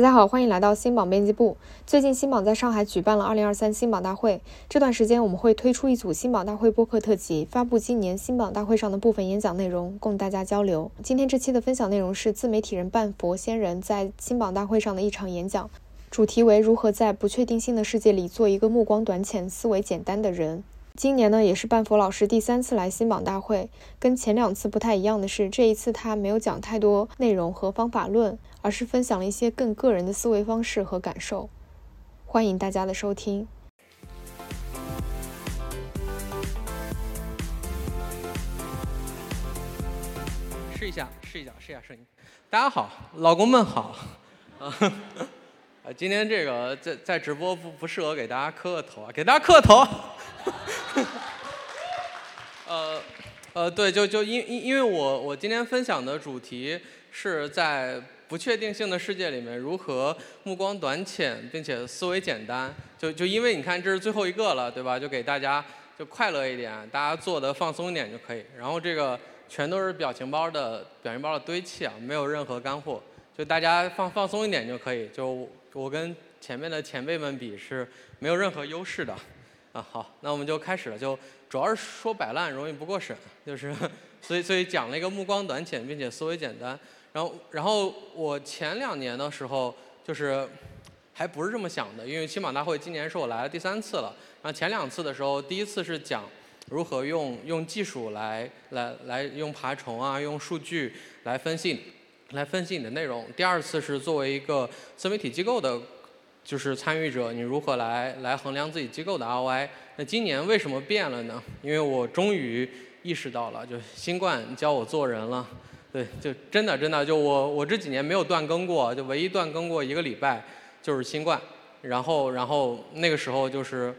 大家好，欢迎来到新榜编辑部。最近新榜在上海举办了2023新榜大会，这段时间我们会推出一组新榜大会播客特辑，发布今年新榜大会上的部分演讲内容，供大家交流。今天这期的分享内容是自媒体人半佛仙人在新榜大会上的一场演讲，主题为如何在不确定性的世界里做一个目光短浅、思维简单的人。今年呢，也是半佛老师第三次来新榜大会。跟前两次不太一样的是，这一次他没有讲太多内容和方法论，而是分享了一些更个人的思维方式和感受。欢迎大家的收听。试一下，试一下，试一下声音。大家好，老公们好。啊，今天这个在在直播不不适合给大家磕个头啊，给大家磕个头。呃，呃，对，就就因因因为我我今天分享的主题是在不确定性的世界里面如何目光短浅，并且思维简单。就就因为你看这是最后一个了，对吧？就给大家就快乐一点，大家做的放松一点就可以。然后这个全都是表情包的表情包的堆砌啊，没有任何干货，就大家放放松一点就可以。就我跟前面的前辈们比是没有任何优势的。啊，好，那我们就开始了。就主要是说摆烂容易不过审，就是 所以所以讲了一个目光短浅并且思维简单。然后然后我前两年的时候就是还不是这么想的，因为新马大会今年是我来了第三次了。然后前两次的时候，第一次是讲如何用用技术来来来用爬虫啊，用数据来分析来分析你的内容。第二次是作为一个自媒体机构的。就是参与者，你如何来来衡量自己机构的 ROI？那今年为什么变了呢？因为我终于意识到了，就新冠教我做人了。对，就真的真的，就我我这几年没有断更过，就唯一断更过一个礼拜就是新冠。然后然后那个时候就是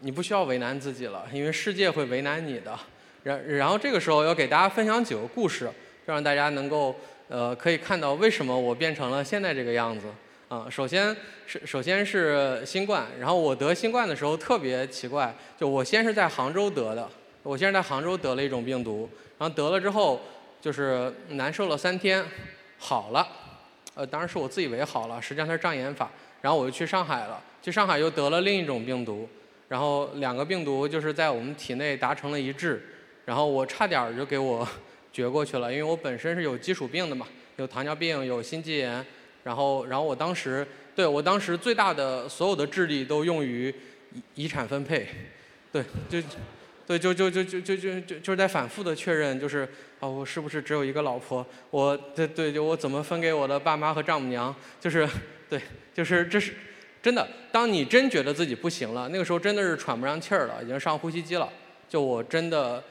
你不需要为难自己了，因为世界会为难你的。然然后这个时候要给大家分享几个故事，让大家能够呃可以看到为什么我变成了现在这个样子。啊，首先是首先是新冠，然后我得新冠的时候特别奇怪，就我先是在杭州得的，我先是在杭州得了一种病毒，然后得了之后就是难受了三天，好了，呃，当然是我自以为好了，实际上它是障眼法，然后我又去上海了，去上海又得了另一种病毒，然后两个病毒就是在我们体内达成了一致，然后我差点就给我绝过去了，因为我本身是有基础病的嘛，有糖尿病，有心肌炎。然后，然后我当时，对我当时最大的所有的智力都用于遗遗产分配，对，就，对，就就就就就就就就是在反复的确认，就是啊，我是不是只有一个老婆？我，对对，就我怎么分给我的爸妈和丈母娘？就是，对，就是这是真的。当你真觉得自己不行了，那个时候真的是喘不上气儿了，已经上呼吸机了。就我真的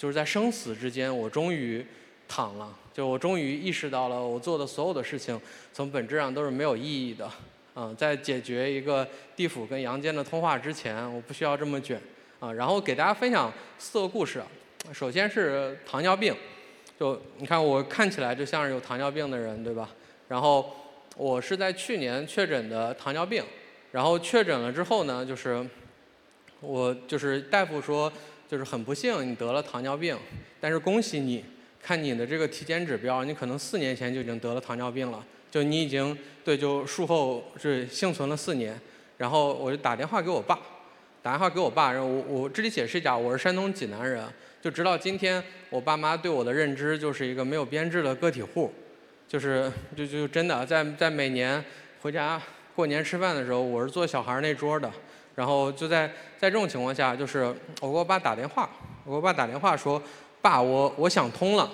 就是在生死之间，我终于躺了。就我终于意识到了，我做的所有的事情，从本质上都是没有意义的。嗯，在解决一个地府跟阳间的通话之前，我不需要这么卷。啊，然后给大家分享四个故事。首先是糖尿病，就你看我看起来就像是有糖尿病的人，对吧？然后我是在去年确诊的糖尿病，然后确诊了之后呢，就是我就是大夫说，就是很不幸你得了糖尿病，但是恭喜你。看你的这个体检指标，你可能四年前就已经得了糖尿病了，就你已经对，就术后是幸存了四年。然后我就打电话给我爸，打电话给我爸，然后我我这里解释一下，我是山东济南人，就直到今天，我爸妈对我的认知就是一个没有编制的个体户，就是就就真的在在每年回家过年吃饭的时候，我是坐小孩那桌的，然后就在在这种情况下，就是我给我爸打电话，我给我爸打电话说。爸，我我想通了，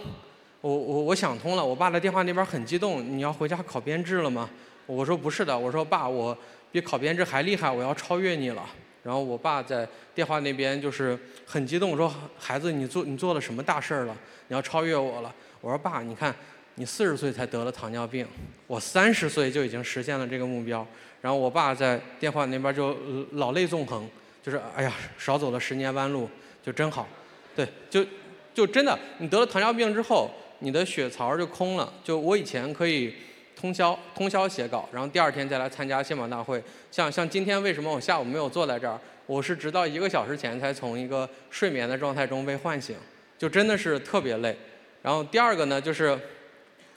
我我我想通了。我爸的电话那边很激动，你要回家考编制了吗？我说不是的，我说爸，我比考编制还厉害，我要超越你了。然后我爸在电话那边就是很激动，说孩子，你做你做了什么大事儿了？你要超越我了。我说爸，你看你四十岁才得了糖尿病，我三十岁就已经实现了这个目标。然后我爸在电话那边就老泪纵横，就是哎呀，少走了十年弯路，就真好，对，就。就真的，你得了糖尿病之后，你的血槽就空了。就我以前可以通宵通宵写稿，然后第二天再来参加新榜大会。像像今天为什么我下午没有坐在这儿？我是直到一个小时前才从一个睡眠的状态中被唤醒，就真的是特别累。然后第二个呢，就是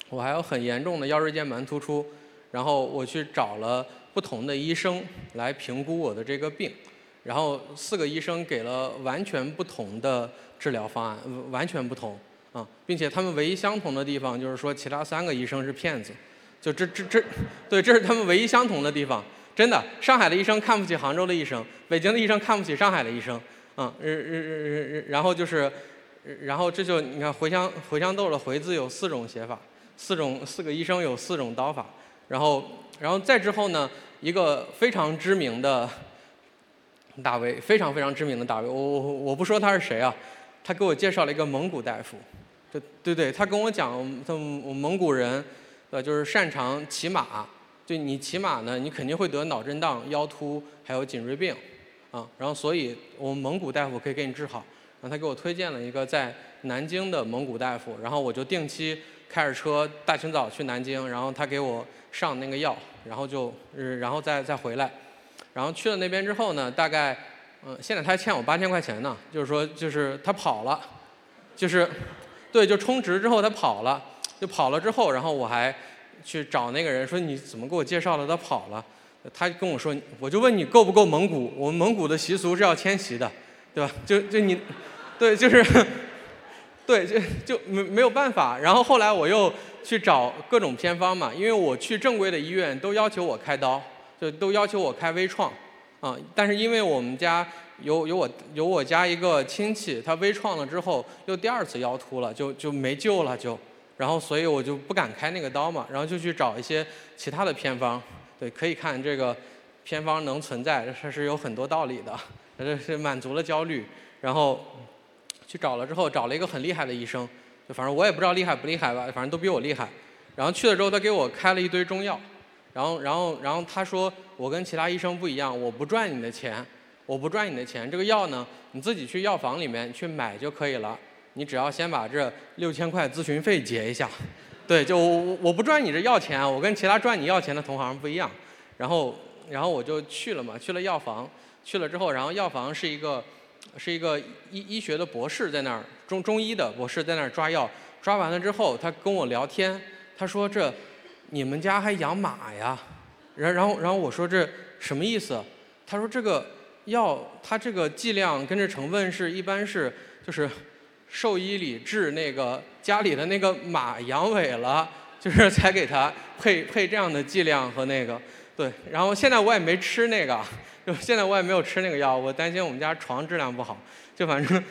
我还有很严重的腰椎间盘突出。然后我去找了不同的医生来评估我的这个病，然后四个医生给了完全不同的治疗方案，完全不同啊，并且他们唯一相同的地方就是说其他三个医生是骗子，就这这这，对，这是他们唯一相同的地方。真的，上海的医生看不起杭州的医生，北京的医生看不起上海的医生，啊嗯，然后就是，然后这就你看茴香茴香豆的茴字有四种写法，四种四个医生有四种刀法，然后然后再之后呢，一个非常知名的大 V，非常非常知名的大 V，我我我不说他是谁啊，他给我介绍了一个蒙古大夫，对对对，他跟我讲，他蒙古人，呃，就是擅长骑马。就你骑马呢，你肯定会得脑震荡、腰突，还有颈椎病，啊，然后所以我们蒙古大夫可以给你治好。然后他给我推荐了一个在南京的蒙古大夫，然后我就定期开着车大清早去南京，然后他给我上那个药，然后就，然后再再回来。然后去了那边之后呢，大概，嗯，现在他还欠我八千块钱呢，就是说就是他跑了，就是，对，就充值之后他跑了，就跑了之后，然后我还。去找那个人说你怎么给我介绍的？他跑了，他跟我说，我就问你够不够蒙古？我们蒙古的习俗是要迁徙的，对吧？就就你，对，就是，对，就就没没有办法。然后后来我又去找各种偏方嘛，因为我去正规的医院都要求我开刀，就都要求我开微创，啊，但是因为我们家有有我有我家一个亲戚，他微创了之后又第二次腰突了，就就没救了就。然后，所以我就不敢开那个刀嘛，然后就去找一些其他的偏方。对，可以看这个偏方能存在，这是有很多道理的。这是满足了焦虑，然后去找了之后，找了一个很厉害的医生，就反正我也不知道厉害不厉害吧，反正都比我厉害。然后去了之后，他给我开了一堆中药，然后，然后，然后他说我跟其他医生不一样，我不赚你的钱，我不赚你的钱，这个药呢，你自己去药房里面去买就可以了。你只要先把这六千块咨询费结一下，对，就我我不赚你这药钱，我跟其他赚你药钱的同行不一样。然后然后我就去了嘛，去了药房，去了之后，然后药房是一个是一个医医学的博士在那儿，中中医的博士在那儿抓药，抓完了之后，他跟我聊天，他说这你们家还养马呀？然然后然后我说这什么意思？他说这个药它这个剂量跟这成分是一般是就是。兽医里治那个家里的那个马阳痿了，就是才给他配配这样的剂量和那个，对。然后现在我也没吃那个，就现在我也没有吃那个药，我担心我们家床质量不好，就反正，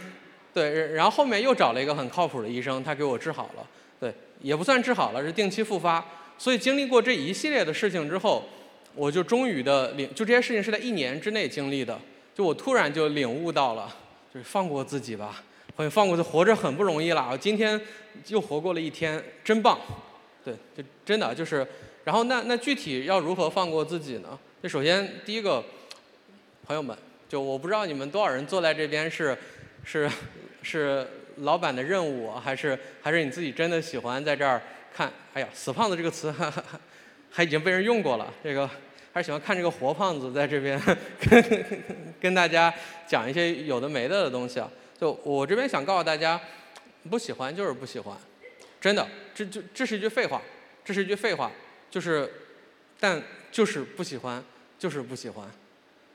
对。然后后面又找了一个很靠谱的医生，他给我治好了，对，也不算治好了，是定期复发。所以经历过这一系列的事情之后，我就终于的领，就这些事情是在一年之内经历的，就我突然就领悟到了，就是放过自己吧。很放过去，活着很不容易了。我今天又活过了一天，真棒。对，就真的就是。然后那那具体要如何放过自己呢？就首先第一个，朋友们，就我不知道你们多少人坐在这边是是是老板的任务，还是还是你自己真的喜欢在这儿看？哎呀，死胖子这个词哈哈 还已经被人用过了。这个还是喜欢看这个活胖子在这边 跟跟大家讲一些有的没的的东西啊。就我这边想告诉大家，不喜欢就是不喜欢，真的，这就这是一句废话，这是一句废话，就是，但就是不喜欢，就是不喜欢，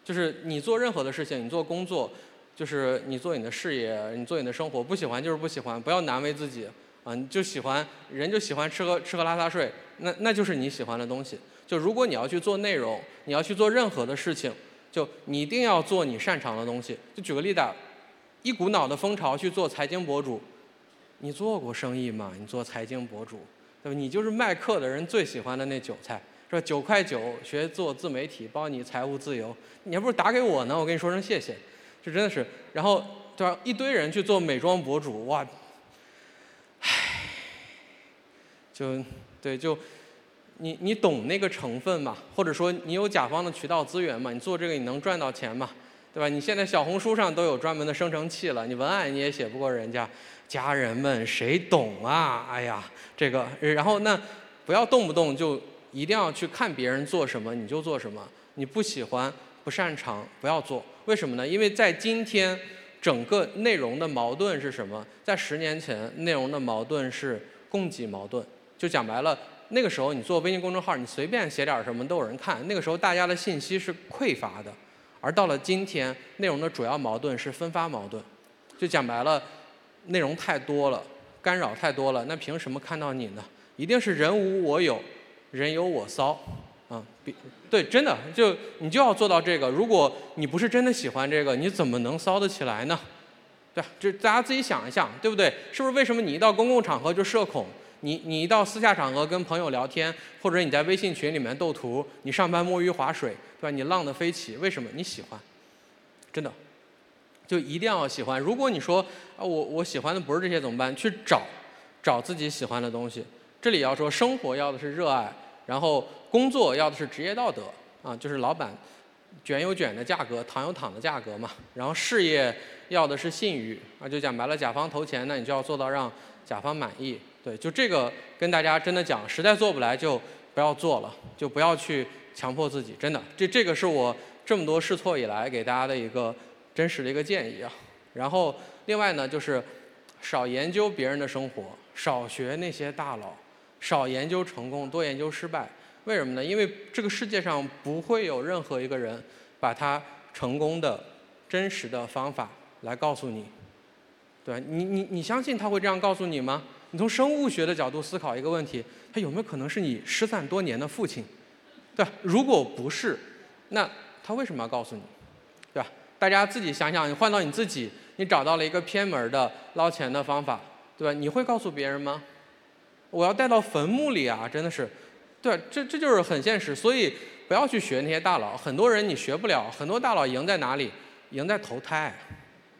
就是你做任何的事情，你做工作，就是你做你的事业，你做你的生活，不喜欢就是不喜欢，不要难为自己，啊，你就喜欢，人就喜欢吃喝吃喝拉撒睡，那那就是你喜欢的东西。就如果你要去做内容，你要去做任何的事情，就你一定要做你擅长的东西。就举个例子。一股脑的风潮去做财经博主，你做过生意吗？你做财经博主，对吧？你就是卖课的人最喜欢的那韭菜，是吧？九块九学做自媒体，包你财务自由，你还不如打给我呢，我跟你说声谢谢，这真的是。然后对吧？一堆人去做美妆博主，哇，唉，就对，就你你懂那个成分嘛？或者说你有甲方的渠道资源嘛？你做这个你能赚到钱吗？对吧？你现在小红书上都有专门的生成器了，你文案你也写不过人家。家人们，谁懂啊？哎呀，这个，然后那不要动不动就一定要去看别人做什么你就做什么，你不喜欢、不擅长不要做。为什么呢？因为在今天，整个内容的矛盾是什么？在十年前，内容的矛盾是供给矛盾。就讲白了，那个时候你做微信公众号，你随便写点什么都有人看。那个时候大家的信息是匮乏的，而到了今天，内容的主要矛盾是分发矛盾。就讲白了，内容太多了，干扰太多了，那凭什么看到你呢？一定是人无我有，人有我骚，啊，比对，真的就你就要做到这个。如果你不是真的喜欢这个，你怎么能骚得起来呢？对，就大家自己想一想，对不对？是不是为什么你一到公共场合就社恐？你你一到私下场合跟朋友聊天，或者你在微信群里面斗图，你上班摸鱼划水，对吧？你浪得飞起，为什么？你喜欢，真的，就一定要喜欢。如果你说啊，我我喜欢的不是这些怎么办？去找，找自己喜欢的东西。这里要说，生活要的是热爱，然后工作要的是职业道德啊，就是老板卷有卷的价格，躺有躺的价格嘛。然后事业要的是信誉啊，就讲白了，甲方投钱，那你就要做到让甲方满意。对，就这个跟大家真的讲，实在做不来就不要做了，就不要去强迫自己，真的。这这个是我这么多试错以来给大家的一个真实的一个建议啊。然后另外呢，就是少研究别人的生活，少学那些大佬。少研究成功，多研究失败。为什么呢？因为这个世界上不会有任何一个人把他成功的真实的方法来告诉你。对你，你你相信他会这样告诉你吗？你从生物学的角度思考一个问题：他有没有可能是你失散多年的父亲？对，如果不是，那他为什么要告诉你？大家自己想想，你换到你自己，你找到了一个偏门的捞钱的方法，对吧？你会告诉别人吗？我要带到坟墓里啊！真的是，对，这这就是很现实。所以不要去学那些大佬，很多人你学不了。很多大佬赢在哪里？赢在投胎，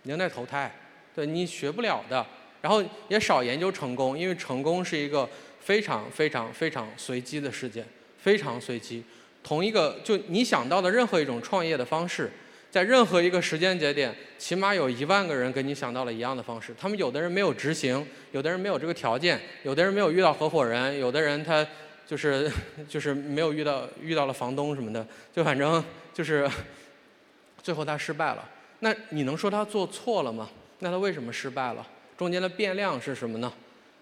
赢在投胎。对你学不了的。然后也少研究成功，因为成功是一个非常非常非常随机的事件，非常随机。同一个就你想到的任何一种创业的方式。在任何一个时间节点，起码有一万个人跟你想到了一样的方式。他们有的人没有执行，有的人没有这个条件，有的人没有遇到合伙人，有的人他就是 就是没有遇到遇到了房东什么的，就反正就是最后他失败了。那你能说他做错了吗？那他为什么失败了？中间的变量是什么呢？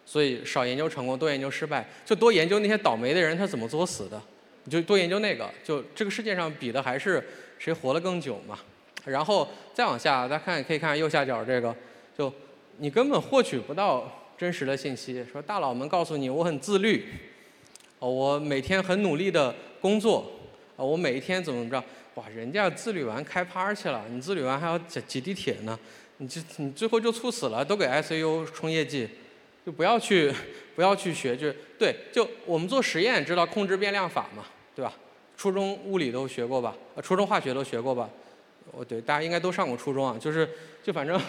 所以少研究成功，多研究失败，就多研究那些倒霉的人他怎么作死的，你就多研究那个。就这个世界上比的还是。谁活得更久嘛？然后再往下，大家看，可以看右下角这个，就你根本获取不到真实的信息。说大佬们告诉你，我很自律，哦，我每天很努力的工作，啊，我每一天怎么怎么着？哇，人家自律完开趴去了，你自律完还要挤挤地铁呢，你就你最后就猝死了，都给 ICU 冲业绩，就不要去 不要去学，就对，就我们做实验知道控制变量法嘛，对吧？初中物理都学过吧？呃，初中化学都学过吧？哦，对，大家应该都上过初中啊。就是，就反正，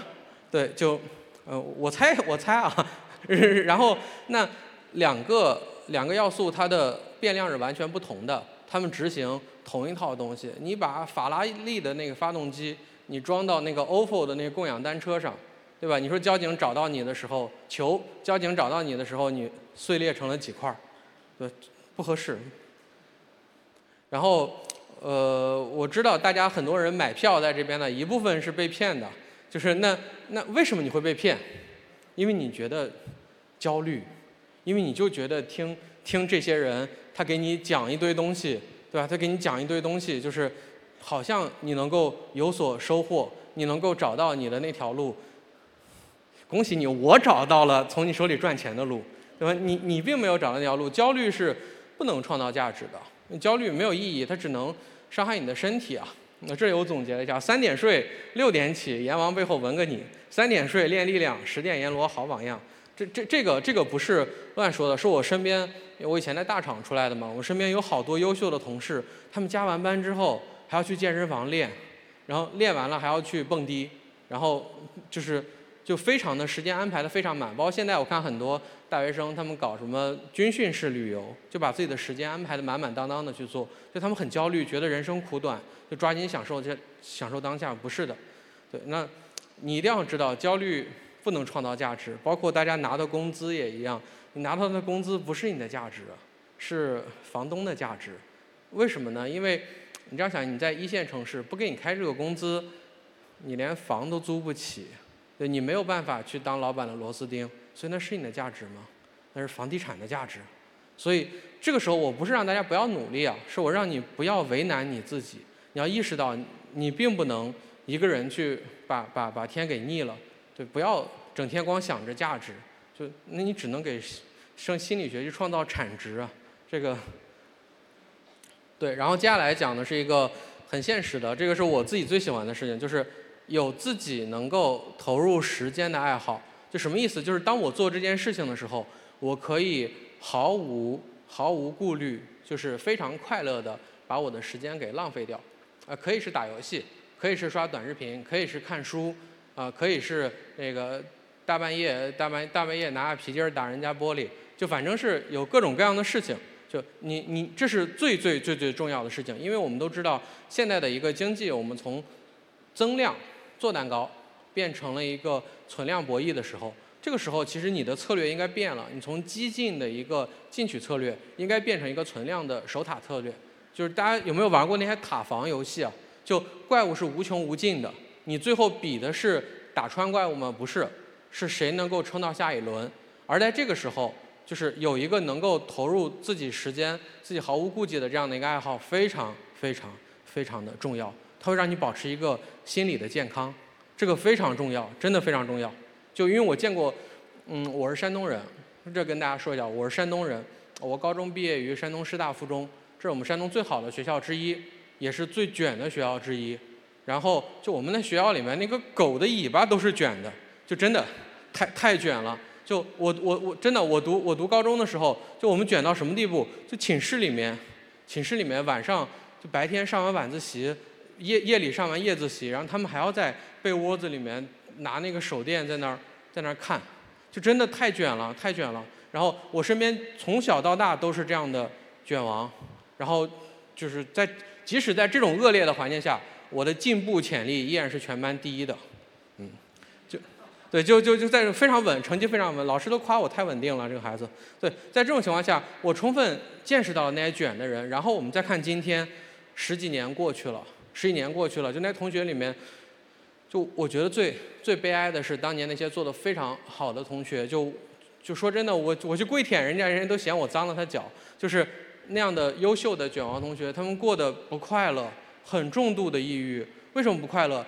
对，就，呃，我猜，我猜啊。然 后，那两个两个要素它的变量是完全不同的，它们执行同一套东西。你把法拉利的那个发动机，你装到那个 ofo 的那个供氧单车上，对吧？你说交警找到你的时候，求交警找到你的时候，你碎裂成了几块儿？对，不合适。然后，呃，我知道大家很多人买票在这边呢，一部分是被骗的，就是那那为什么你会被骗？因为你觉得焦虑，因为你就觉得听听这些人他给你讲一堆东西，对吧？他给你讲一堆东西，就是好像你能够有所收获，你能够找到你的那条路。恭喜你，我找到了从你手里赚钱的路，对吧？你你并没有找到那条路，焦虑是不能创造价值的。焦虑没有意义，它只能伤害你的身体啊。那这里我总结了一下：三点睡，六点起，阎王背后纹个你；三点睡练力量，十点阎罗好榜样。这这这个这个不是乱说的，是我身边，我以前在大厂出来的嘛，我身边有好多优秀的同事，他们加完班之后还要去健身房练，然后练完了还要去蹦迪，然后就是。就非常的时间安排的非常满，包括现在我看很多大学生他们搞什么军训式旅游，就把自己的时间安排的满满当当的去做，就他们很焦虑，觉得人生苦短，就抓紧享受这享受当下，不是的，对，那你一定要知道，焦虑不能创造价值，包括大家拿的工资也一样，你拿到的工资不是你的价值，是房东的价值，为什么呢？因为你这样想，你在一线城市不给你开这个工资，你连房都租不起。对你没有办法去当老板的螺丝钉，所以那是你的价值吗？那是房地产的价值，所以这个时候我不是让大家不要努力啊，是我让你不要为难你自己。你要意识到你并不能一个人去把把把天给腻了，对，不要整天光想着价值，就那你只能给生心理学去创造产值啊，这个。对，然后接下来讲的是一个很现实的，这个是我自己最喜欢的事情，就是有自己能够投入时间的爱好。就什么意思？就是当我做这件事情的时候，我可以毫无毫无顾虑，就是非常快乐的把我的时间给浪费掉。啊，可以是打游戏，可以是刷短视频，可以是看书，啊，可以是那个大半夜大半大半夜拿着皮筋打人家玻璃，就反正是有各种各样的事情。就你你这是最最最最重要的事情，因为我们都知道现在的一个经济，我们从增量做蛋糕变成了一个存量博弈的时候，这个时候其实你的策略应该变了，你从激进的一个进取策略应该变成一个存量的守塔策略。就是大家有没有玩过那些塔防游戏啊？就怪物是无穷无尽的，你最后比的是打穿怪物吗？不是，是谁能够撑到下一轮。而在这个时候。就是有一个能够投入自己时间、自己毫无顾忌的这样的一个爱好，非常非常非常的重要。它会让你保持一个心理的健康，这个非常重要，真的非常重要。就因为我见过，嗯，我是山东人，这跟大家说一下，我是山东人，我高中毕业于山东师大附中，这是我们山东最好的学校之一，也是最卷的学校之一。然后就我们那学校里面那个狗的尾巴都是卷的，就真的太太卷了。就我我我真的我读我读高中的时候，就我们卷到什么地步？就寝室里面，寝室里面晚上就白天上完晚自习，夜夜里上完夜自习，然后他们还要在被窝子里面拿那个手电在那儿在那儿看，就真的太卷了太卷了。然后我身边从小到大都是这样的卷王，然后就是在即使在这种恶劣的环境下，我的进步潜力依然是全班第一的。嗯，就对，就就就在非常稳，成绩非常稳，老师都夸我太稳定了，这个孩子。对，在这种情况下，我充分见识到了那些卷的人。然后我们再看今天，十几年过去了，十几年过去了，就那同学里面，就我觉得最最悲哀的是当年那些做的非常好的同学，就就说真的，我我去跪舔人家，人家都嫌我脏了他脚。就是那样的优秀的卷王同学，他们过得不快乐，很重度的抑郁。为什么不快乐？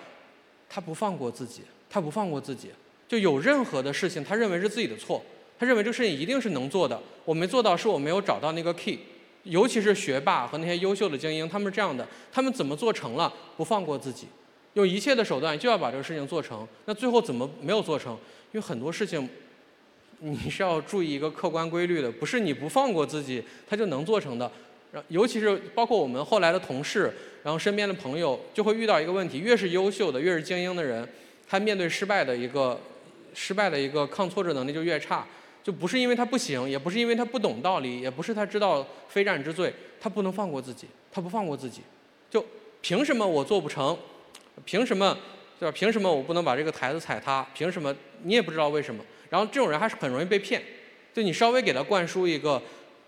他不放过自己，他不放过自己。就有任何的事情，他认为是自己的错，他认为这个事情一定是能做的。我没做到，是我没有找到那个 key。尤其是学霸和那些优秀的精英，他们是这样的：他们怎么做成了，不放过自己，用一切的手段就要把这个事情做成。那最后怎么没有做成？因为很多事情，你是要注意一个客观规律的，不是你不放过自己，他就能做成的。尤其是包括我们后来的同事，然后身边的朋友，就会遇到一个问题：越是优秀的，越是精英的人，他面对失败的一个。失败的一个抗挫折能力就越差，就不是因为他不行，也不是因为他不懂道理，也不是他知道非战之罪，他不能放过自己，他不放过自己，就凭什么我做不成？凭什么？对吧？凭什么我不能把这个台子踩塌？凭什么？你也不知道为什么。然后这种人还是很容易被骗，就你稍微给他灌输一个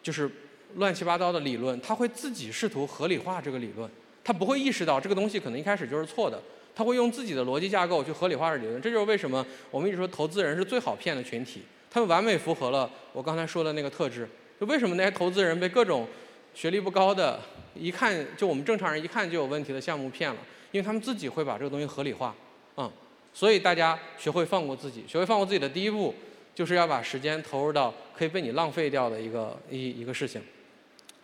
就是乱七八糟的理论，他会自己试图合理化这个理论，他不会意识到这个东西可能一开始就是错的。他会用自己的逻辑架构去合理化这理论，这就是为什么我们一直说投资人是最好骗的群体。他们完美符合了我刚才说的那个特质。就为什么那些投资人被各种学历不高的、一看就我们正常人一看就有问题的项目骗了？因为他们自己会把这个东西合理化。嗯，所以大家学会放过自己，学会放过自己的第一步，就是要把时间投入到可以被你浪费掉的一个一一个事情。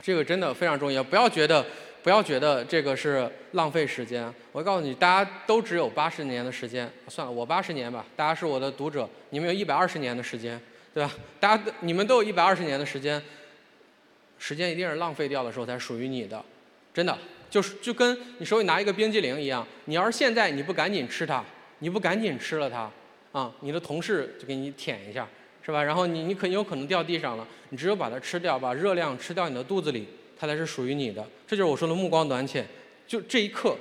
这个真的非常重要，不要觉得。不要觉得这个是浪费时间。我告诉你，大家都只有八十年的时间。算了，我八十年吧。大家是我的读者，你们有一百二十年的时间，对吧？大家你们都有一百二十年的时间，时间一定是浪费掉的时候才属于你的，真的。就是就跟你手里拿一个冰激凌一样，你要是现在你不赶紧吃它，你不赶紧吃了它，啊，你的同事就给你舔一下，是吧？然后你你可有可能掉地上了。你只有把它吃掉，把热量吃掉你的肚子里。它才是属于你的，这就是我说的目光短浅。就这一刻，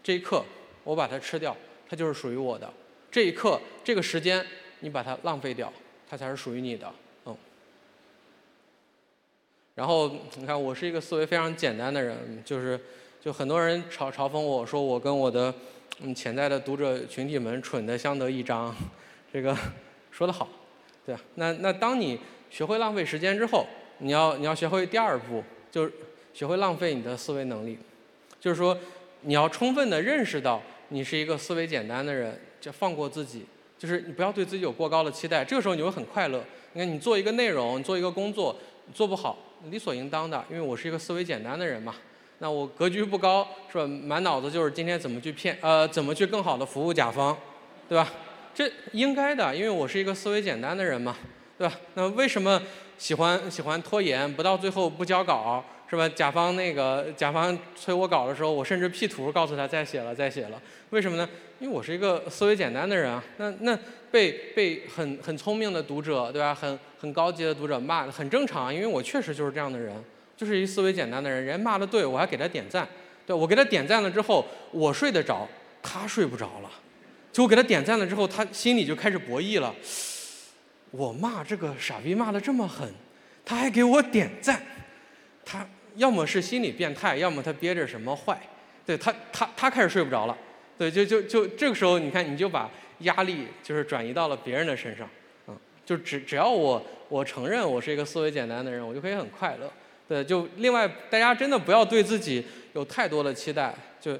这一刻，我把它吃掉，它就是属于我的。这一刻，这个时间，你把它浪费掉，它才是属于你的。然后你看，我是一个思维非常简单的人，就是就很多人嘲嘲讽我说我跟我的嗯潜在的读者群体们蠢的相得益彰，这个说得好，对吧？那那当你学会浪费时间之后。你要你要学会第二步，就是学会浪费你的思维能力，就是说你要充分的认识到你是一个思维简单的人，就放过自己，就是你不要对自己有过高的期待，这个时候你会很快乐。你看你做一个内容，做一个工作，做不好，理所应当的，因为我是一个思维简单的人嘛。那我格局不高，是吧？满脑子就是今天怎么去骗，呃，怎么去更好的服务甲方，对吧？这应该的，因为我是一个思维简单的人嘛，对吧？那为什么喜欢喜欢拖延，不到最后不交稿，是吧？甲方那个甲方催我稿的时候，我甚至 P 图告诉他再写了再写了，为什么呢？因为我是一个思维简单的人啊。那那被被很很聪明的读者，对吧？很很高级的读者骂，很正常，因为我确实就是这样的人。就是一思维简单的人，人骂的对，我还给他点赞，对我给他点赞了之后，我睡得着，他睡不着了，就我给他点赞了之后，他心里就开始博弈了。我骂这个傻逼骂的这么狠，他还给我点赞，他要么是心理变态，要么他憋着什么坏，对他他他开始睡不着了，对，就就就这个时候，你看你就把压力就是转移到了别人的身上，就只只要我我承认我是一个思维简单的人，我就可以很快乐。对，就另外，大家真的不要对自己有太多的期待。就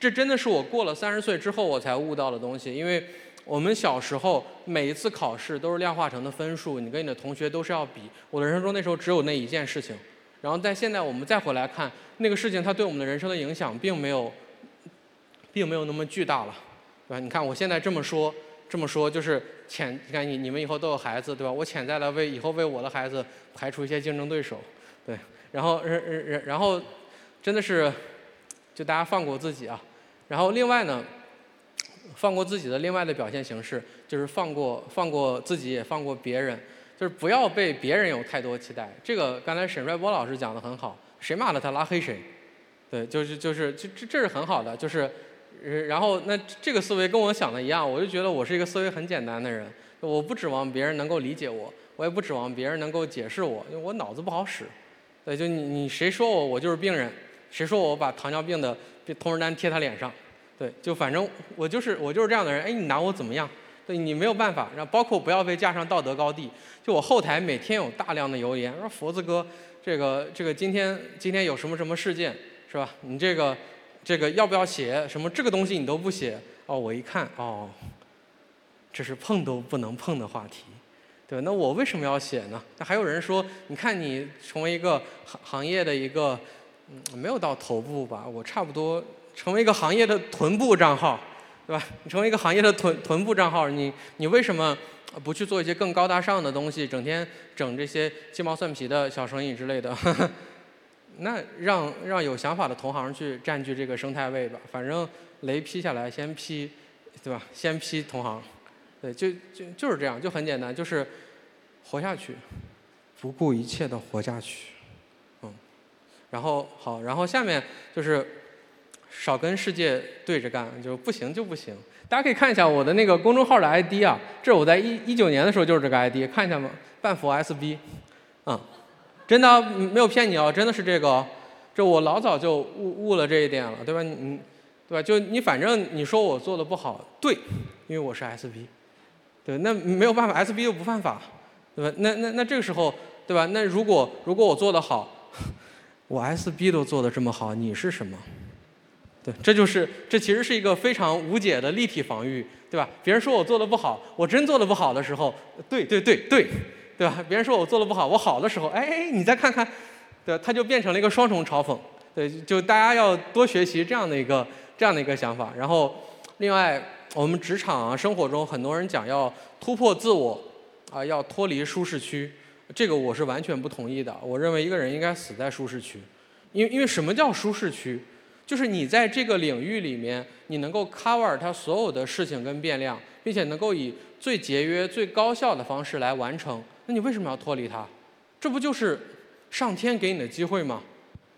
这真的是我过了三十岁之后我才悟到的东西。因为我们小时候每一次考试都是量化成的分数，你跟你的同学都是要比。我的人生中那时候只有那一件事情。然后在现在我们再回来看那个事情，它对我们的人生的影响并没有，并没有那么巨大了，对吧？你看我现在这么说，这么说就是潜，你看你你们以后都有孩子，对吧？我潜在了为以后为我的孩子排除一些竞争对手。对，然后，然然然后，真的是，就大家放过自己啊。然后另外呢，放过自己的另外的表现形式，就是放过放过自己，也放过别人，就是不要被别人有太多期待。这个刚才沈帅波老师讲的很好，谁骂了他拉黑谁。对，就是就是这这这是很好的，就是，然后那这个思维跟我想的一样，我就觉得我是一个思维很简单的人，我不指望别人能够理解我，我也不指望别人能够解释我，因为我脑子不好使。对，就你你谁说我我就是病人，谁说我把糖尿病的通知单贴他脸上，对，就反正我就是我就是这样的人。哎，你拿我怎么样？对你没有办法。然后包括不要被架上道德高地。就我后台每天有大量的留言，说佛子哥，这个这个今天今天有什么什么事件是吧？你这个这个要不要写？什么这个东西你都不写？哦，我一看哦，这是碰都不能碰的话题。对，那我为什么要写呢？那还有人说，你看你成为一个行行业的一个，嗯，没有到头部吧？我差不多成为一个行业的臀部账号，对吧？你成为一个行业的臀臀部账号，你你为什么不去做一些更高大上的东西？整天整这些鸡毛蒜皮的小生意之类的？那让让有想法的同行去占据这个生态位吧。反正雷劈下来先劈，对吧？先劈同行。对，就就就是这样，就很简单，就是活下去，不顾一切的活下去，嗯，然后好，然后下面就是少跟世界对着干，就不行就不行。大家可以看一下我的那个公众号的 ID 啊，这我在一一九年的时候就是这个 ID，看一下吗？半佛 SB，嗯，真的没有骗你哦，真的是这个，这我老早就悟悟了这一点了，对吧？你对吧？就你反正你说我做的不好，对，因为我是 SB。对，那没有办法，SB 又不犯法，对吧？那那那这个时候，对吧？那如果如果我做得好，我 SB 都做得这么好，你是什么？对，这就是这其实是一个非常无解的立体防御，对吧？别人说我做的不好，我真做的不好的时候，对对对，对对吧？别人说我做的不好，我好的时候，哎，你再看看，对，他就变成了一个双重嘲讽，对，就大家要多学习这样的一个这样的一个想法，然后另外。我们职场啊，生活中很多人讲要突破自我，啊，要脱离舒适区，这个我是完全不同意的。我认为一个人应该死在舒适区，因为因为什么叫舒适区？就是你在这个领域里面，你能够 cover 它所有的事情跟变量，并且能够以最节约、最高效的方式来完成。那你为什么要脱离它？这不就是上天给你的机会吗？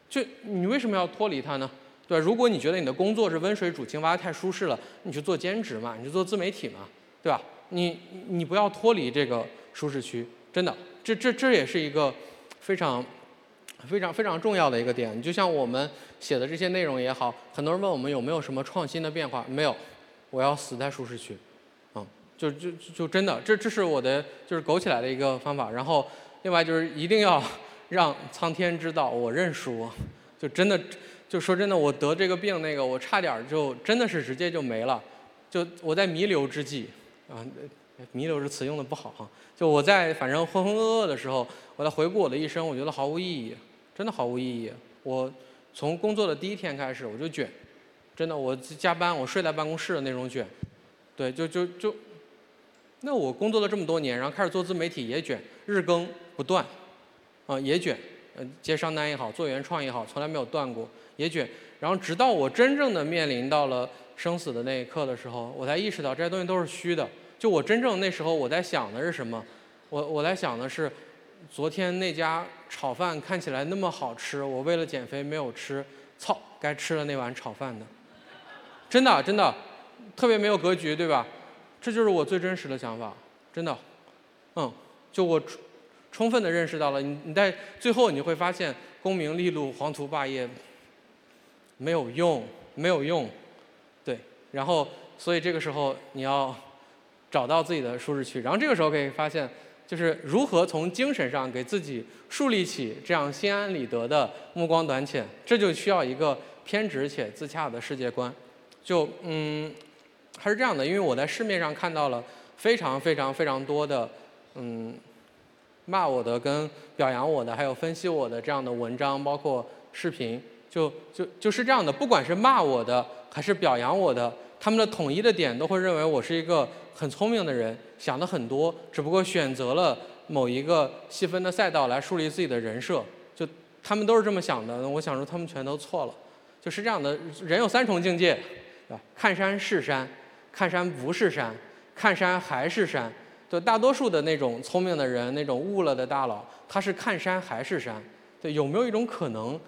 就你为什么要脱离它呢？对吧？如果你觉得你的工作是温水煮青蛙太舒适了，你去做兼职嘛，你去做自媒体嘛，对吧？你你不要脱离这个舒适区，真的，这这这也是一个非常非常非常重要的一个点。你就像我们写的这些内容也好，很多人问我们有没有什么创新的变化，没有，我要死在舒适区，就就就真的，这这是我的就是苟起来的一个方法。然后另外就是一定要 让苍天知道我认输，就真的，就说真的，我得这个病那个，我差点就真的是直接就没了，就我在弥留之际，啊，弥留这词用的不好哈，就我在反正浑浑噩噩的时候，我在回顾我的一生，我觉得毫无意义，真的毫无意义。我从工作的第一天开始我就卷，真的，我加班，我睡在办公室的那种卷，对，就就就。那我工作了这么多年，然后开始做自媒体也卷，日更不断，啊也卷，呃接商单也好，做原创也好，从来没有断过，也卷。然后直到我真正的面临到了生死的那一刻的时候，我才意识到这些东西都是虚的。就我真正那时候我在想的是什么？我我在想的是，昨天那家炒饭看起来那么好吃，我为了减肥没有吃，操，该吃了那碗炒饭的。真的真的，特别没有格局，对吧？这就是我最真实的想法，真的，嗯，就我充分的认识到了，你你在最后你会发现功名利禄黄图霸业没有用，没有用，对，然后所以这个时候你要找到自己的舒适区，然后这个时候可以发现，就是如何从精神上给自己树立起这样心安理得的目光短浅，这就需要一个偏执且自洽的世界观，就嗯。它是这样的，因为我在市面上看到了非常非常非常多的，嗯，骂我的、跟表扬我的，还有分析我的这样的文章，包括视频，就就就是这样的。不管是骂我的还是表扬我的，他们的统一的点都会认为我是一个很聪明的人，想的很多，只不过选择了某一个细分的赛道来树立自己的人设。就他们都是这么想的，我想说他们全都错了。就是这样的，人有三重境界，对？看山是山。看山不是山，看山还是山。就大多数的那种聪明的人，那种悟了的大佬，他是看山还是山。对，有没有一种可能，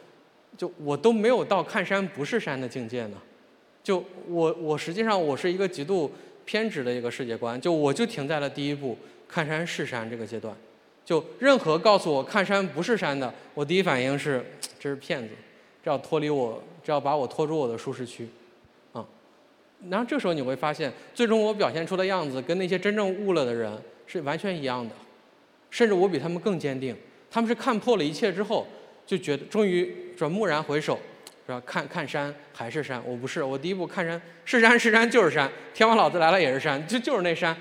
就我都没有到看山不是山的境界呢？就我我实际上我是一个极度偏执的一个世界观，就我就停在了第一步看山是山这个阶段。就任何告诉我看山不是山的，我第一反应是这是骗子，这要脱离我，这要把我拖出我的舒适区。然后这时候你会发现，最终我表现出的样子跟那些真正悟了的人是完全一样的，甚至我比他们更坚定。他们是看破了一切之后，就觉得终于是吧，蓦然回首，是吧？看看山还是山，我不是，我第一步看山是山是山就是山，天王老子来了也是山，就就是那山。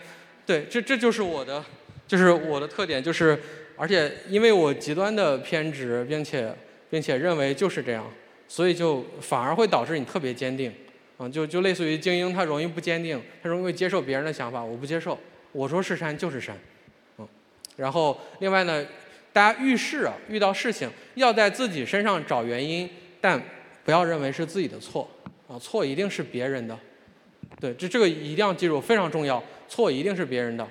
对，这这就是我的，就是我的特点，就是而且因为我极端的偏执，并且并且认为就是这样，所以就反而会导致你特别坚定。啊，就就类似于精英，他容易不坚定，他容易接受别人的想法，我不接受，我说是山就是山，嗯，然后另外呢，大家遇事啊，遇到事情要在自己身上找原因，但不要认为是自己的错，啊，错一定是别人的，对，这这个一定要记住，非常重要，错一定是别人的，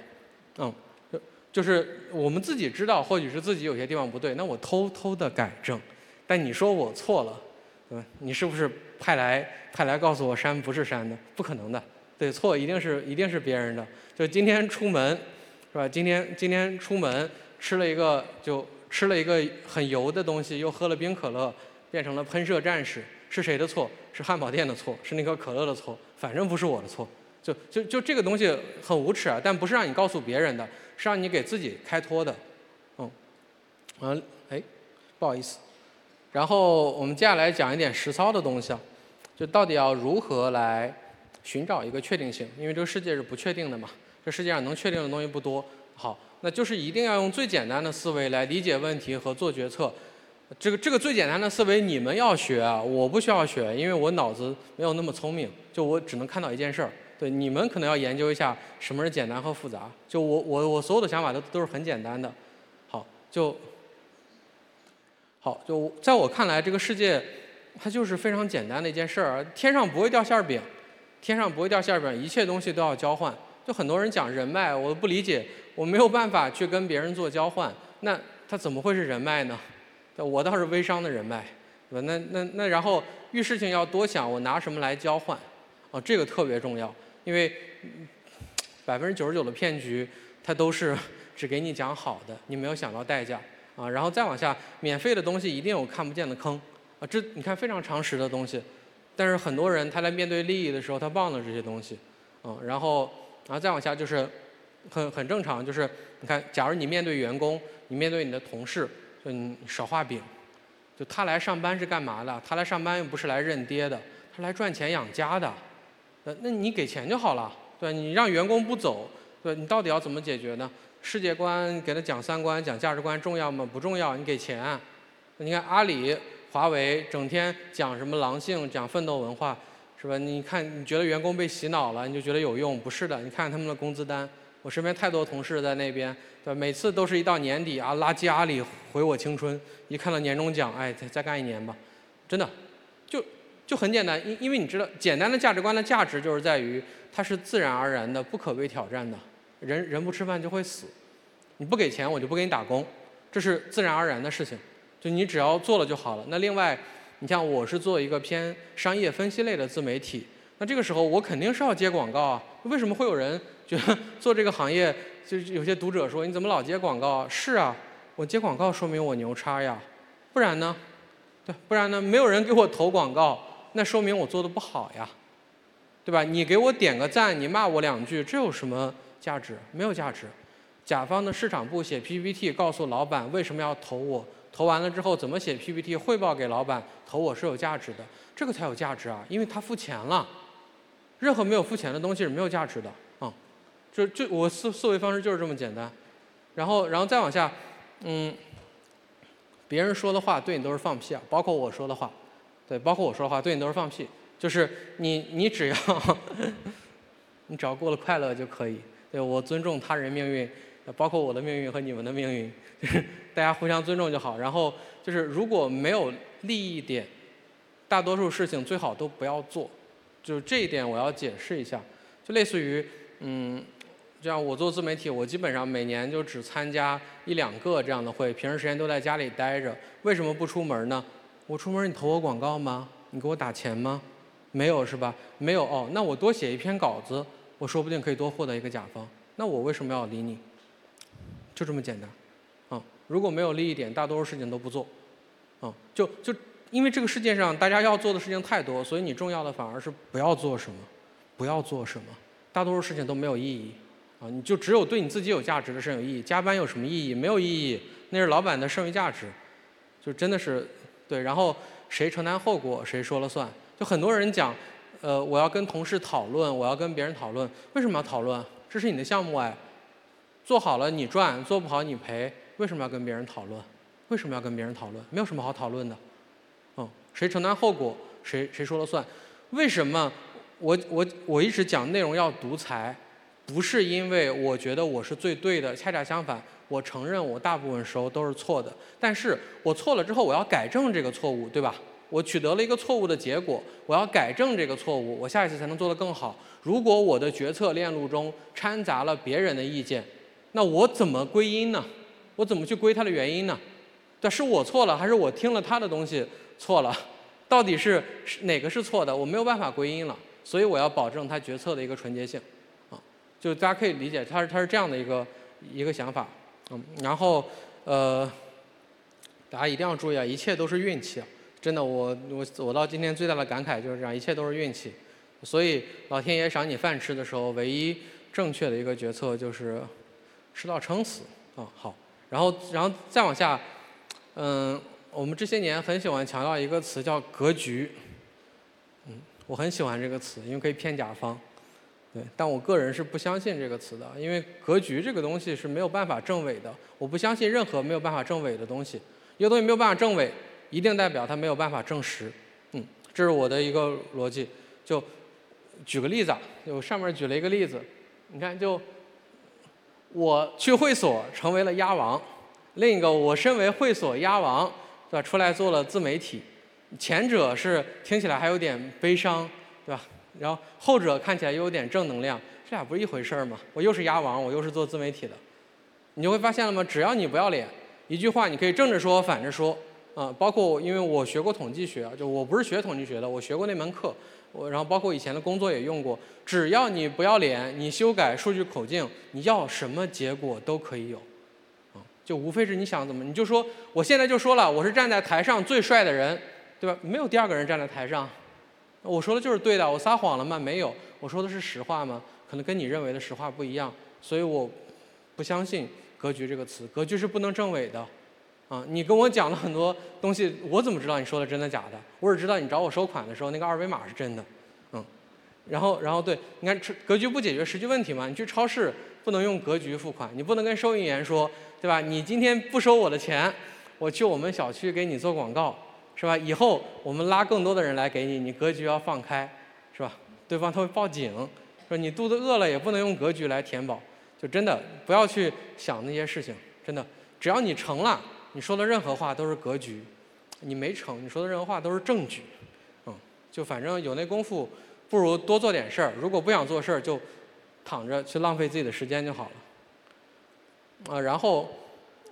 嗯，就就是我们自己知道，或许是自己有些地方不对，那我偷偷的改正，但你说我错了，对吧？你是不是？派来派来告诉我山不是山的，不可能的，对，错一定是一定是别人的。就今天出门，是吧？今天今天出门吃了一个就吃了一个很油的东西，又喝了冰可乐，变成了喷射战士，是谁的错？是汉堡店的错，是那个可乐的错，反正不是我的错。就就就这个东西很无耻啊，但不是让你告诉别人的，是让你给自己开脱的。嗯，嗯，哎，不好意思。然后我们接下来讲一点实操的东西啊，就到底要如何来寻找一个确定性？因为这个世界是不确定的嘛，这世界上能确定的东西不多。好，那就是一定要用最简单的思维来理解问题和做决策。这个这个最简单的思维你们要学啊，我不需要学，因为我脑子没有那么聪明，就我只能看到一件事儿。对，你们可能要研究一下什么是简单和复杂。就我我我所有的想法都都是很简单的。好，就。好，就在我看来，这个世界它就是非常简单的一件事儿。天上不会掉馅儿饼，天上不会掉馅儿饼，一切东西都要交换。就很多人讲人脉，我不理解，我没有办法去跟别人做交换，那他怎么会是人脉呢？我倒是微商的人脉，那那那然后遇事情要多想，我拿什么来交换？哦，这个特别重要，因为百分之九十九的骗局，它都是 只给你讲好的，你没有想到代价。啊，然后再往下，免费的东西一定有看不见的坑，啊，这你看非常常识的东西，但是很多人他在面对利益的时候，他忘了这些东西，嗯，然后，然后再往下就是很很正常，就是你看，假如你面对员工，你面对你的同事，嗯，少画饼。就他来上班是干嘛的？他来上班又不是来认爹的，他来赚钱养家的。呃，那你给钱就好了，对你让员工不走，对你到底要怎么解决呢？世界观给他讲三观、讲价值观重要吗？不重要，你给钱。你看阿里、华为整天讲什么狼性、讲奋斗文化，是吧？你看你觉得员工被洗脑了，你就觉得有用？不是的，你看他们的工资单。我身边太多同事在那边，对吧？每次都是一到年底啊，垃圾阿里毁我青春，一看到年终奖，哎，再再干一年吧，真的，就就很简单，因因为你知道，简单的价值观的价值就是在于它是自然而然的、不可被挑战的。人人不吃饭就会死，你不给钱我就不给你打工，这是自然而然的事情，就你只要做了就好了。那另外，你像我是做一个偏商业分析类的自媒体，那这个时候我肯定是要接广告啊。为什么会有人？觉得 做这个行业，就是有些读者说你怎么老接广告？是啊，我接广告说明我牛叉呀，不然呢？对，不然呢？没有人给我投广告，那说明我做的不好呀，对吧？你给我点个赞，你骂我两句，这有什么价值？没有价值。甲方的市场部写 PPT 告诉老板为什么要投我，投完了之后怎么写 PPT 汇报给老板，投我是有价值的，这个才有价值啊，因为他付钱了。任何没有付钱的东西是没有价值的啊。就就我思思维方式就是这么简单，然后然后再往下，嗯，别人说的话对你都是放屁啊，包括我说的话，对，包括我说的话对你都是放屁，就是你你只要 你只要过得快乐就可以，对我尊重他人命运，包括我的命运和你们的命运，大家互相尊重就好。然后就是如果没有利益点，大多数事情最好都不要做，就这一点我要解释一下，就类似于嗯。这样我做自媒体，我基本上每年就只参加一两个这样的会，平时时间都在家里待着。为什么不出门呢？我出门你投我广告吗？你给我打钱吗？没有是吧？没有哦，那我多写一篇稿子，我说不定可以多获得一个甲方。那我为什么要理你？就这么简单，啊，如果没有利益点，大多数事情都不做，啊，就就因为这个世界上大家要做的事情太多，所以你重要的反而是不要做什么，不要做什么，大多数事情都没有意义。啊，你就只有对你自己有价值的事情有意义。加班有什么意义？没有意义。那是老板的剩余价值，就真的是对。然后谁承担后果，谁说了算。就很多人讲，呃，我要跟同事讨论，我要跟别人讨论。为什么要讨论？这是你的项目哎，做好了你赚，做不好你赔。为什么要跟别人讨论？为什么要跟别人讨论？没有什么好讨论的。嗯，谁承担后果，谁谁说了算。为什么我我我一直讲内容要独裁？不是因为我觉得我是最对的，恰恰相反，我承认我大部分时候都是错的。但是我错了之后，我要改正这个错误，对吧？我取得了一个错误的结果，我要改正这个错误，我下一次才能做得更好。如果我的决策链路中掺杂了别人的意见，那我怎么归因呢？我怎么去归他的原因呢？对，是我错了，还是我听了他的东西错了？到底是哪个是错的？我没有办法归因了，所以我要保证他决策的一个纯洁性。啊就大家可以理解，他是他是这样的一个一个想法，嗯，然后呃，大家一定要注意啊，一切都是运气，真的，我我我到今天最大的感慨就是这样，一切都是运气，所以老天爷赏你饭吃的时候，唯一正确的一个决策就是吃到撑死啊，好，然后然后再往下，嗯，我们这些年很喜欢强调一个词叫格局，嗯，我很喜欢这个词，因为可以骗甲方。对，但我个人是不相信这个词的，因为格局这个东西是没有办法证伪的。我不相信任何没有办法证伪的东西。一个东西没有办法证伪，一定代表它没有办法证实。嗯，这是我的一个逻辑。就举个例子啊，就上面举了一个例子，你看，就我去会所成为了鸭王，另一个我身为会所鸭王，对吧？出来做了自媒体，前者是听起来还有点悲伤，对吧？然后后者看起来又有点正能量，这俩不是一回事儿吗？我又是鸭王，我又是做自媒体的，你就会发现了吗？只要你不要脸，一句话你可以正着说，反着说，啊，包括因为我学过统计学，就我不是学统计学的，我学过那门课，我然后包括以前的工作也用过，只要你不要脸，你修改数据口径，你要什么结果都可以有，啊，就无非是你想怎么，你就说我现在就说了，我是站在台上最帅的人，对吧？没有第二个人站在台上。我说的就是对的，我撒谎了吗？没有，我说的是实话吗？可能跟你认为的实话不一样，所以我不相信“格局”这个词。格局是不能证伪的，啊，你跟我讲了很多东西，我怎么知道你说的真的假的？我只知道你找我收款的时候那个二维码是真的，嗯，然后然后对，你看格局不解决实际问题嘛？你去超市不能用格局付款，你不能跟收银员说，对吧？你今天不收我的钱，我去我们小区给你做广告，是吧？以后我们拉更多的人来给你，你格局要放开，是吧？对方他会报警，说你肚子饿了也不能用格局来填饱，就真的不要去想那些事情，真的，只要你成了。你说的任何话都是格局，你没成，你说的任何话都是证据，嗯，就反正有那功夫，不如多做点事儿。如果不想做事儿，就躺着去浪费自己的时间就好了。啊，然后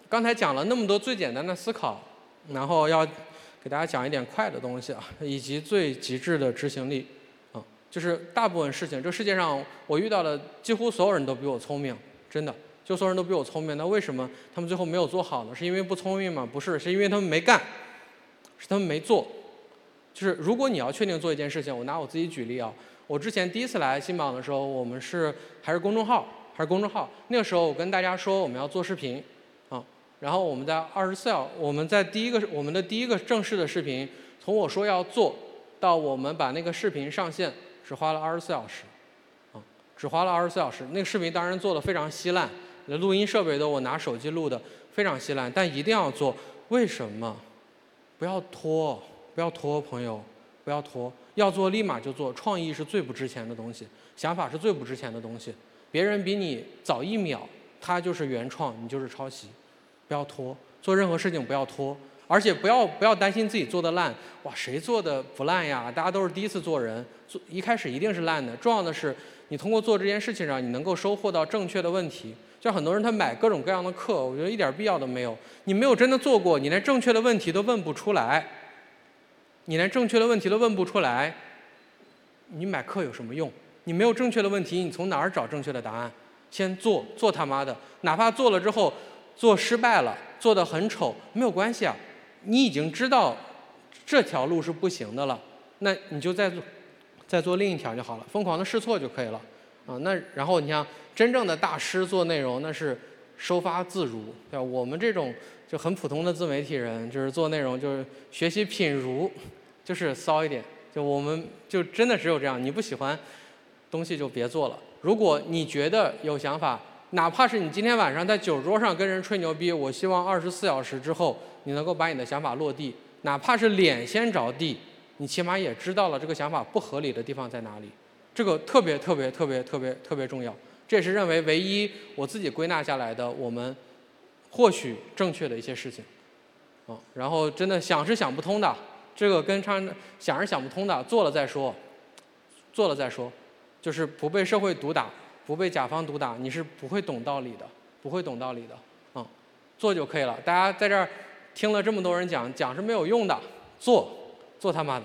刚才讲了那么多最简单的思考，然后要给大家讲一点快的东西啊，以及最极致的执行力，啊，就是大部分事情，这世界上我遇到的几乎所有人都比我聪明，真的。就所有人都比我聪明，那为什么他们最后没有做好呢？是因为不聪明吗？不是，是因为他们没干，是他们没做。就是如果你要确定做一件事情，我拿我自己举例啊，我之前第一次来新榜的时候，我们是还是公众号，还是公众号。那个时候我跟大家说我们要做视频，啊，然后我们在二十四小，我们在第一个我们的第一个正式的视频，从我说要做到我们把那个视频上线，只花了二十四小时，啊，只花了二十四小时。那个视频当然做的非常稀烂。那录音设备都我拿手机录的，非常稀烂，但一定要做。为什么？不要拖，不要拖，朋友，不要拖。要做立马就做。创意是最不值钱的东西，想法是最不值钱的东西。别人比你早一秒，他就是原创，你就是抄袭。不要拖，做任何事情不要拖，而且不要不要担心自己做的烂。哇，谁做的不烂呀？大家都是第一次做人，做一开始一定是烂的。重要的是，你通过做这件事情上，你能够收获到正确的问题。像很多人他买各种各样的课，我觉得一点必要都没有。你没有真的做过，你连正确的问题都问不出来，你连正确的问题都问不出来，你买课有什么用？你没有正确的问题，你从哪儿找正确的答案？先做，做他妈的，哪怕做了之后做失败了，做的很丑，没有关系啊，你已经知道这条路是不行的了，那你就再做，再做另一条就好了，疯狂的试错就可以了。啊，那然后你像真正的大师做内容，那是收发自如，对吧？我们这种就很普通的自媒体人，就是做内容，就是学习品如，就是骚一点。就我们就真的只有这样，你不喜欢东西就别做了。如果你觉得有想法，哪怕是你今天晚上在酒桌上跟人吹牛逼，我希望二十四小时之后你能够把你的想法落地，哪怕是脸先着地，你起码也知道了这个想法不合理的地方在哪里。这个特别特别特别特别特别重要，这也是认为唯一我自己归纳下来的我们或许正确的一些事情，啊，然后真的想是想不通的，这个跟唱想是想不通的，做了再说，做了再说，就是不被社会毒打，不被甲方毒打，你是不会懂道理的，不会懂道理的，嗯，做就可以了。大家在这儿听了这么多人讲，讲是没有用的，做，做他妈的。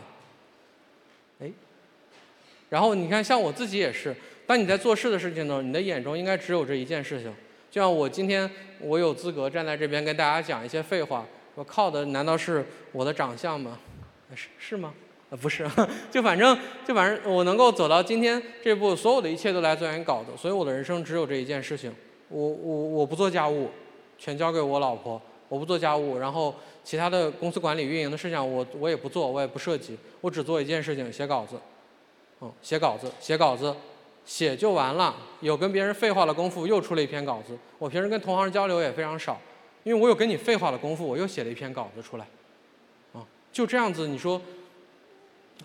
然后你看，像我自己也是，当你在做事的事情呢，你的眼中应该只有这一件事情。就像我今天，我有资格站在这边跟大家讲一些废话，我靠的难道是我的长相吗？是是吗？呃，不是，就反正就反正我能够走到今天这步，所有的一切都来自于稿子，所以我的人生只有这一件事情。我我我不做家务，全交给我老婆。我不做家务，然后其他的公司管理运营的事情我我也不做，我也不涉及，我只做一件事情，写稿子。嗯，写稿子，写稿子，写就完了。有跟别人废话的功夫，又出了一篇稿子。我平时跟同行交流也非常少，因为我有跟你废话的功夫，我又写了一篇稿子出来。啊，就这样子，你说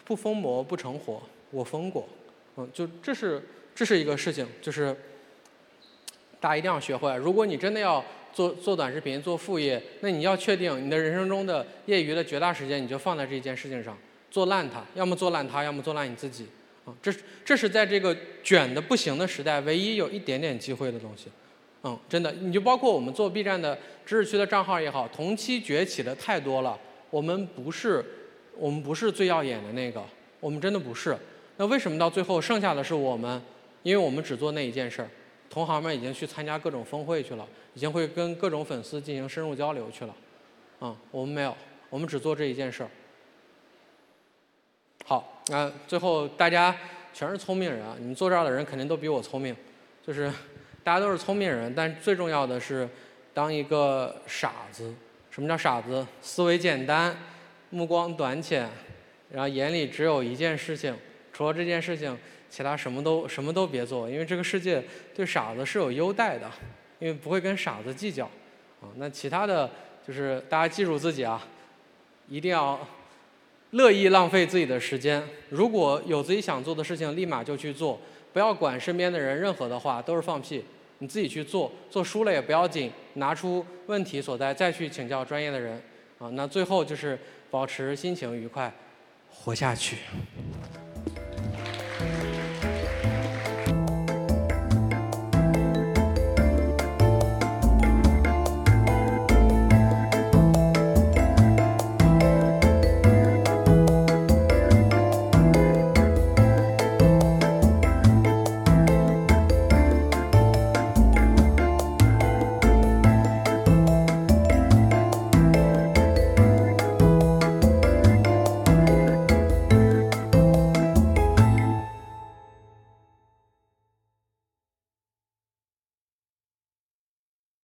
不疯魔不成活，我疯过。嗯，就这是这是一个事情，就是大家一定要学会。如果你真的要做做短视频做副业，那你要确定你的人生中的业余的绝大时间，你就放在这件事情上，做烂它，要么做烂它，要么做烂你自己。啊，这是这是在这个卷的不行的时代，唯一有一点点机会的东西，嗯，真的，你就包括我们做 B 站的知识区的账号也好，同期崛起的太多了，我们不是，我们不是最耀眼的那个，我们真的不是。那为什么到最后剩下的是我们？因为我们只做那一件事儿，同行们已经去参加各种峰会去了，已经会跟各种粉丝进行深入交流去了，啊，我们没有，我们只做这一件事儿。好，那最后大家全是聪明人啊！你们坐这儿的人肯定都比我聪明，就是大家都是聪明人，但最重要的是，当一个傻子，什么叫傻子？思维简单，目光短浅，然后眼里只有一件事情，除了这件事情，其他什么都什么都别做，因为这个世界对傻子是有优待的，因为不会跟傻子计较。啊，那其他的就是大家记住自己啊，一定要乐意浪费自己的时间。如果有自己想做的事情，立马就去做，不要管身边的人任何的话，都是放屁。你自己去做，做输了也不要紧，拿出问题所在，再去请教专业的人。啊，那最后就是保持心情愉快，活下去。